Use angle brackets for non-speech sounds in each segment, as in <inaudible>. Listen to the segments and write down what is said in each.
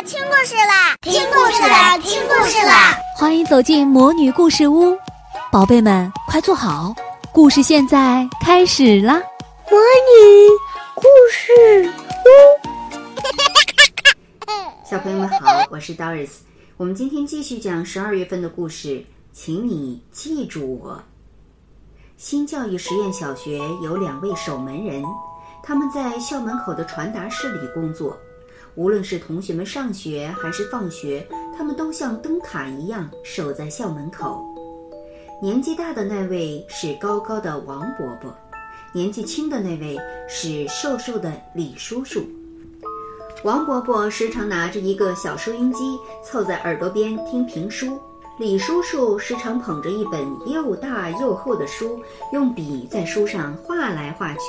啦，听故事啦，听故事啦，听故事啦！欢迎走进魔女故事屋，宝贝们快坐好，故事现在开始啦！魔女故事屋，<laughs> 小朋友们好，我是 Doris，我们今天继续讲十二月份的故事，请你记住我。新教育实验小学有两位守门人，他们在校门口的传达室里工作。无论是同学们上学还是放学，他们都像灯塔一样守在校门口。年纪大的那位是高高的王伯伯，年纪轻的那位是瘦瘦的李叔叔。王伯伯时常拿着一个小收音机，凑在耳朵边听评书；李叔叔时常捧着一本又大又厚的书，用笔在书上画来画去。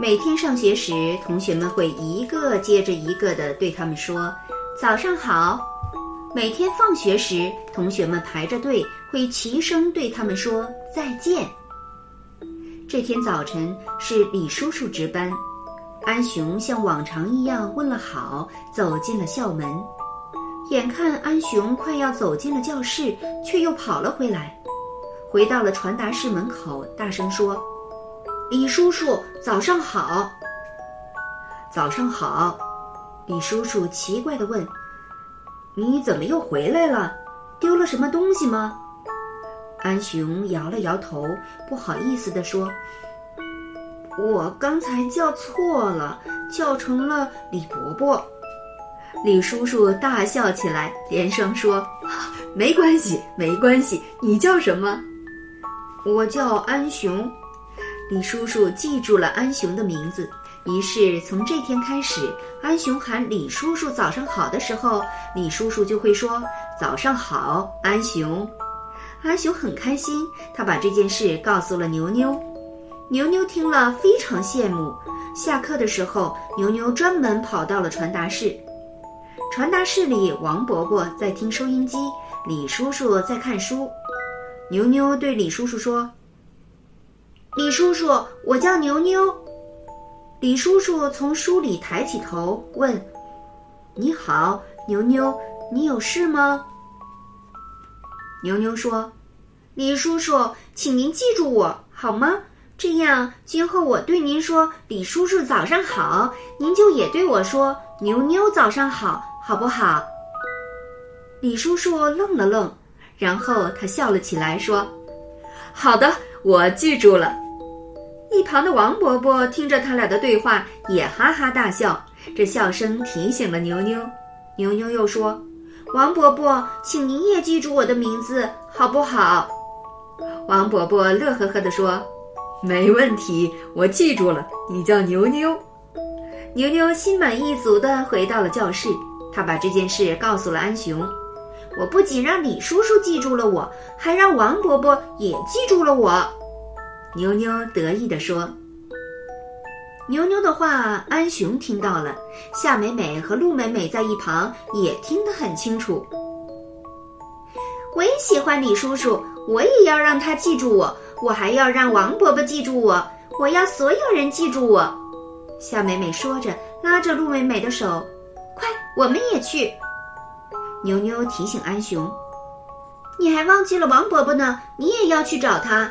每天上学时，同学们会一个接着一个地对他们说“早上好”。每天放学时，同学们排着队会齐声对他们说“再见”。这天早晨是李叔叔值班，安雄像往常一样问了好，走进了校门。眼看安雄快要走进了教室，却又跑了回来，回到了传达室门口，大声说。李叔叔，早上好。早上好，李叔叔奇怪的问：“你怎么又回来了？丢了什么东西吗？”安雄摇了摇头，不好意思的说：“我刚才叫错了，叫成了李伯伯。”李叔叔大笑起来，连声说：“ <laughs> 没关系，没关系。你叫什么？”我叫安雄。李叔叔记住了安雄的名字，于是从这天开始，安雄喊李叔叔早上好的时候，李叔叔就会说早上好，安雄。安雄很开心，他把这件事告诉了牛牛。牛牛听了非常羡慕。下课的时候，牛牛专门跑到了传达室。传达室里，王伯伯在听收音机，李叔叔在看书。牛牛对李叔叔说。李叔叔，我叫牛牛。李叔叔从书里抬起头问：“你好，牛牛，你有事吗？”牛牛说：“李叔叔，请您记住我好吗？这样今后我对您说‘李叔叔早上好’，您就也对我说‘牛牛早上好’，好不好？”李叔叔愣了愣，然后他笑了起来说：“好的，我记住了。”一旁的王伯伯听着他俩的对话，也哈哈大笑。这笑声提醒了牛牛，牛牛又说：“王伯伯，请您也记住我的名字，好不好？”王伯伯乐呵呵地说：“没问题，我记住了，你叫牛牛。”牛牛心满意足地回到了教室，他把这件事告诉了安雄：“我不仅让李叔叔记住了我，还让王伯伯也记住了我。”牛牛得意地说：“牛牛的话，安雄听到了。夏美美和陆美美在一旁也听得很清楚。我也喜欢李叔叔，我也要让他记住我。我还要让王伯伯记住我。我要所有人记住我。”夏美美说着，拉着陆美美的手：“快，我们也去。”牛牛提醒安雄：“你还忘记了王伯伯呢，你也要去找他。”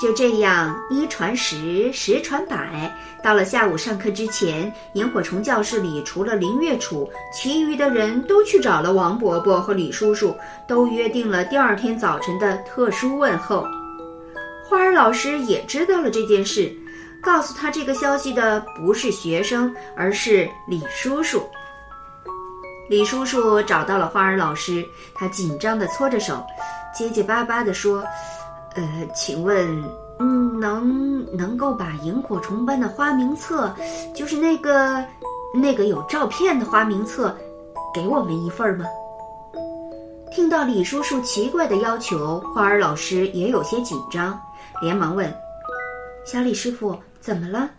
就这样，一传十，十传百。到了下午上课之前，萤火虫教室里除了林月楚，其余的人都去找了王伯伯和李叔叔，都约定了第二天早晨的特殊问候。花儿老师也知道了这件事，告诉他这个消息的不是学生，而是李叔叔。李叔叔找到了花儿老师，他紧张地搓着手，结结巴巴地说。呃，请问，嗯，能能够把萤火虫班的花名册，就是那个那个有照片的花名册，给我们一份吗？听到李叔叔奇怪的要求，花儿老师也有些紧张，连忙问：“小李师傅，怎么了？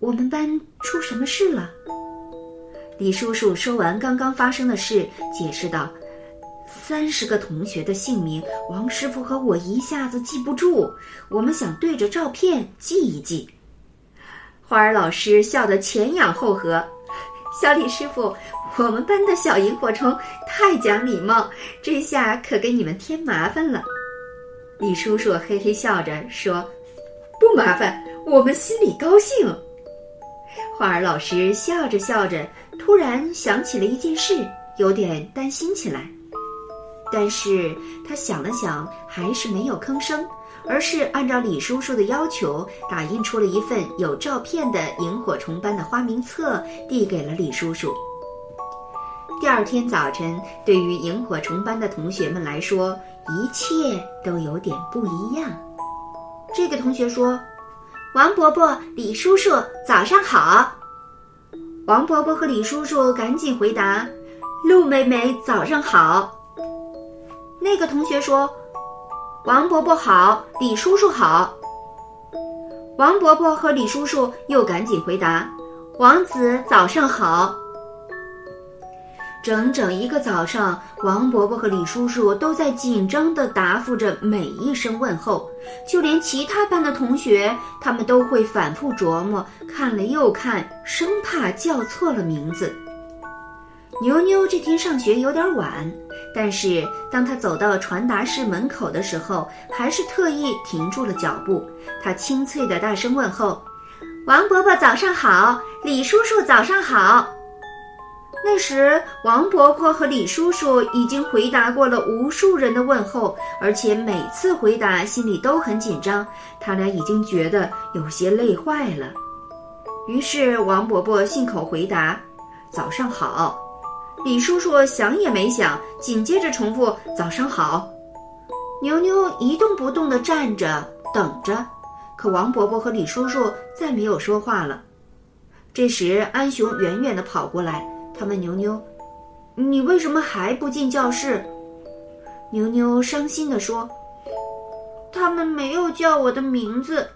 我们班出什么事了？”李叔叔说完刚刚发生的事，解释道。三十个同学的姓名，王师傅和我一下子记不住。我们想对着照片记一记。花儿老师笑得前仰后合，小李师傅，我们班的小萤火虫太讲礼貌，这下可给你们添麻烦了。李叔叔嘿嘿笑着说：“不麻烦，我们心里高兴。”花儿老师笑着笑着，突然想起了一件事，有点担心起来。但是他想了想，还是没有吭声。而是按照李叔叔的要求，打印出了一份有照片的萤火虫班的花名册，递给了李叔叔。第二天早晨，对于萤火虫班的同学们来说，一切都有点不一样。这个同学说：“王伯伯、李叔叔，早上好。”王伯伯和李叔叔赶紧回答：“陆妹妹，早上好。”那个同学说。王伯伯好，李叔叔好。王伯伯和李叔叔又赶紧回答：“王子早上好。”整整一个早上，王伯伯和李叔叔都在紧张地答复着每一声问候，就连其他班的同学，他们都会反复琢磨，看了又看，生怕叫错了名字。牛牛这天上学有点晚。但是，当他走到传达室门口的时候，还是特意停住了脚步。他清脆的大声问候：“王伯伯早上好，李叔叔早上好。”那时，王伯伯和李叔叔已经回答过了无数人的问候，而且每次回答心里都很紧张。他俩已经觉得有些累坏了。于是，王伯伯信口回答：“早上好。”李叔叔想也没想，紧接着重复：“早上好。”牛牛一动不动地站着等着，可王伯伯和李叔叔再没有说话了。这时，安雄远远地跑过来，他问牛牛：“你为什么还不进教室？”牛牛伤心地说：“他们没有叫我的名字。”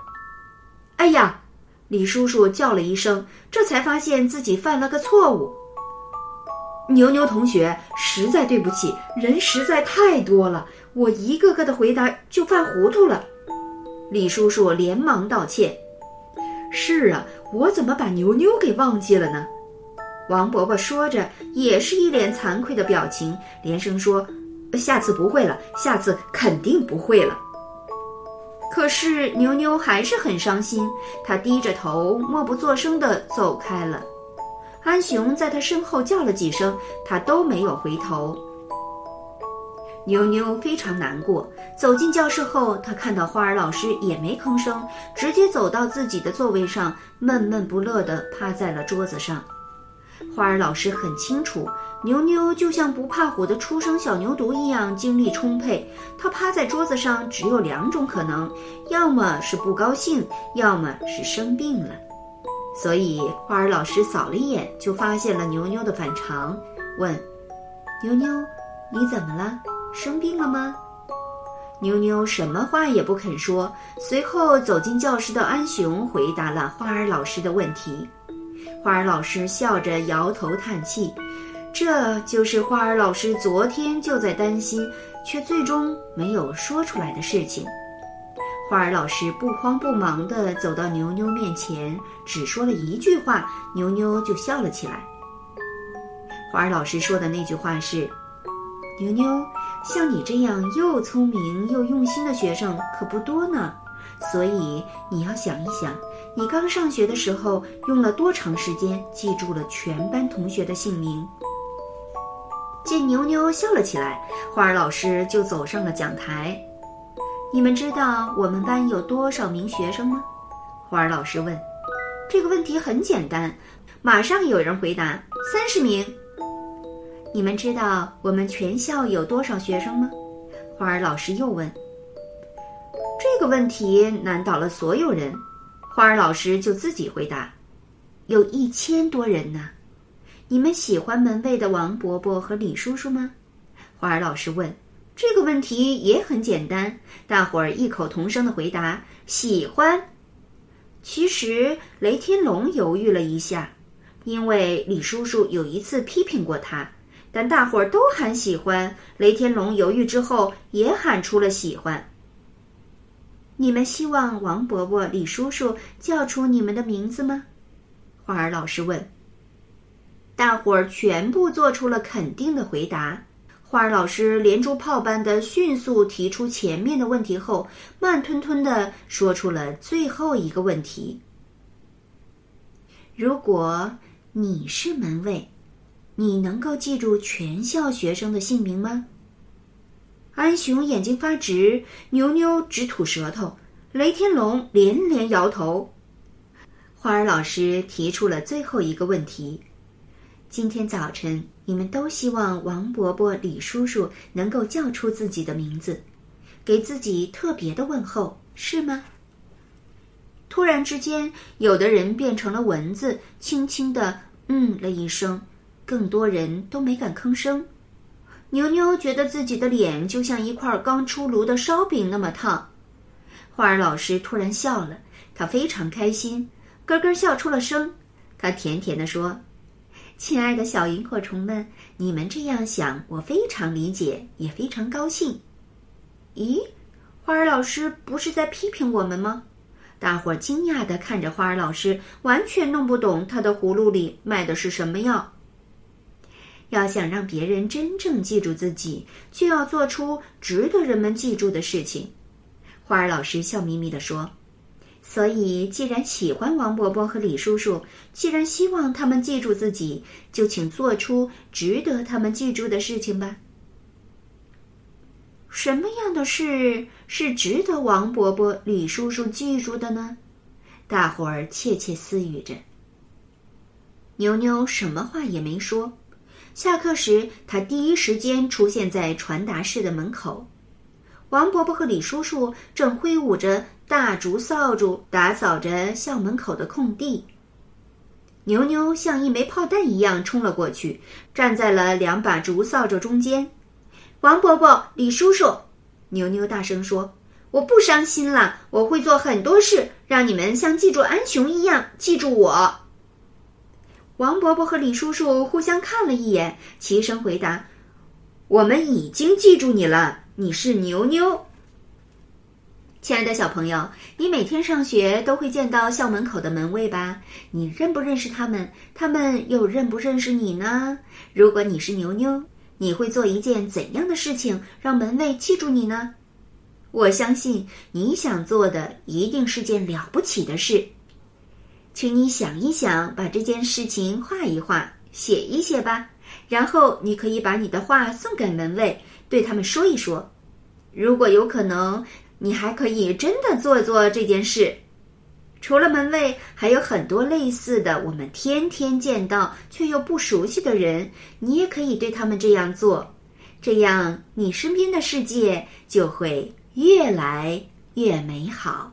哎呀！李叔叔叫了一声，这才发现自己犯了个错误。牛牛同学，实在对不起，人实在太多了，我一个个的回答就犯糊涂了。李叔叔连忙道歉。是啊，我怎么把牛牛给忘记了呢？王伯伯说着，也是一脸惭愧的表情，连声说：“下次不会了，下次肯定不会了。”可是牛牛还是很伤心，他低着头，默不作声地走开了。安雄在他身后叫了几声，他都没有回头。妞妞非常难过。走进教室后，他看到花儿老师也没吭声，直接走到自己的座位上，闷闷不乐地趴在了桌子上。花儿老师很清楚，牛牛就像不怕虎的初生小牛犊一样精力充沛。他趴在桌子上只有两种可能：要么是不高兴，要么是生病了。所以，花儿老师扫了一眼，就发现了牛牛的反常，问：“牛牛，你怎么了？生病了吗？”牛牛什么话也不肯说。随后走进教室的安雄回答了花儿老师的问题。花儿老师笑着摇头叹气，这就是花儿老师昨天就在担心，却最终没有说出来的事情。花儿老师不慌不忙地走到牛牛面前，只说了一句话，牛牛就笑了起来。花儿老师说的那句话是：“牛牛，像你这样又聪明又用心的学生可不多呢，所以你要想一想，你刚上学的时候用了多长时间记住了全班同学的姓名。”见牛牛笑了起来，花儿老师就走上了讲台。你们知道我们班有多少名学生吗？花儿老师问。这个问题很简单，马上有人回答：三十名。你们知道我们全校有多少学生吗？花儿老师又问。这个问题难倒了所有人，花儿老师就自己回答：有一千多人呢。你们喜欢门卫的王伯伯和李叔叔吗？花儿老师问。这个问题也很简单，大伙儿异口同声的回答：“喜欢。”其实雷天龙犹豫了一下，因为李叔叔有一次批评过他，但大伙儿都喊喜欢。雷天龙犹豫之后也喊出了喜欢。你们希望王伯伯、李叔叔叫出你们的名字吗？花儿老师问。大伙儿全部做出了肯定的回答。花儿老师连珠炮般的迅速提出前面的问题后，慢吞吞的说出了最后一个问题：如果你是门卫，你能够记住全校学生的姓名吗？安雄眼睛发直，牛牛直吐舌头，雷天龙连连摇头。花儿老师提出了最后一个问题：今天早晨，你们都希望王伯伯、李叔叔能够叫出自己的名字，给自己特别的问候，是吗？突然之间，有的人变成了蚊子，轻轻的“嗯”了一声，更多人都没敢吭声。牛牛觉得自己的脸就像一块刚出炉的烧饼那么烫。花儿老师突然笑了，他非常开心，咯咯笑出了声。他甜甜地说：“亲爱的小萤火虫们，你们这样想，我非常理解，也非常高兴。”咦，花儿老师不是在批评我们吗？大伙儿惊讶地看着花儿老师，完全弄不懂他的葫芦里卖的是什么药。要想让别人真正记住自己，就要做出值得人们记住的事情。花儿老师笑眯眯地说：“所以，既然喜欢王伯伯和李叔叔，既然希望他们记住自己，就请做出值得他们记住的事情吧。什么样的事是值得王伯伯、李叔叔记住的呢？”大伙儿窃窃私语着。牛牛什么话也没说。下课时，他第一时间出现在传达室的门口。王伯伯和李叔叔正挥舞着大竹扫帚打扫着校门口的空地。牛牛像一枚炮弹一样冲了过去，站在了两把竹扫帚中间。王伯伯、李叔叔，牛牛大声说：“我不伤心了，我会做很多事，让你们像记住安雄一样记住我。”王伯伯和李叔叔互相看了一眼，齐声回答：“我们已经记住你了，你是牛牛。”亲爱的小朋友，你每天上学都会见到校门口的门卫吧？你认不认识他们？他们又认不认识你呢？如果你是牛牛，你会做一件怎样的事情让门卫记住你呢？我相信你想做的一定是件了不起的事。请你想一想，把这件事情画一画，写一写吧。然后你可以把你的画送给门卫，对他们说一说。如果有可能，你还可以真的做做这件事。除了门卫，还有很多类似的，我们天天见到却又不熟悉的人，你也可以对他们这样做。这样，你身边的世界就会越来越美好。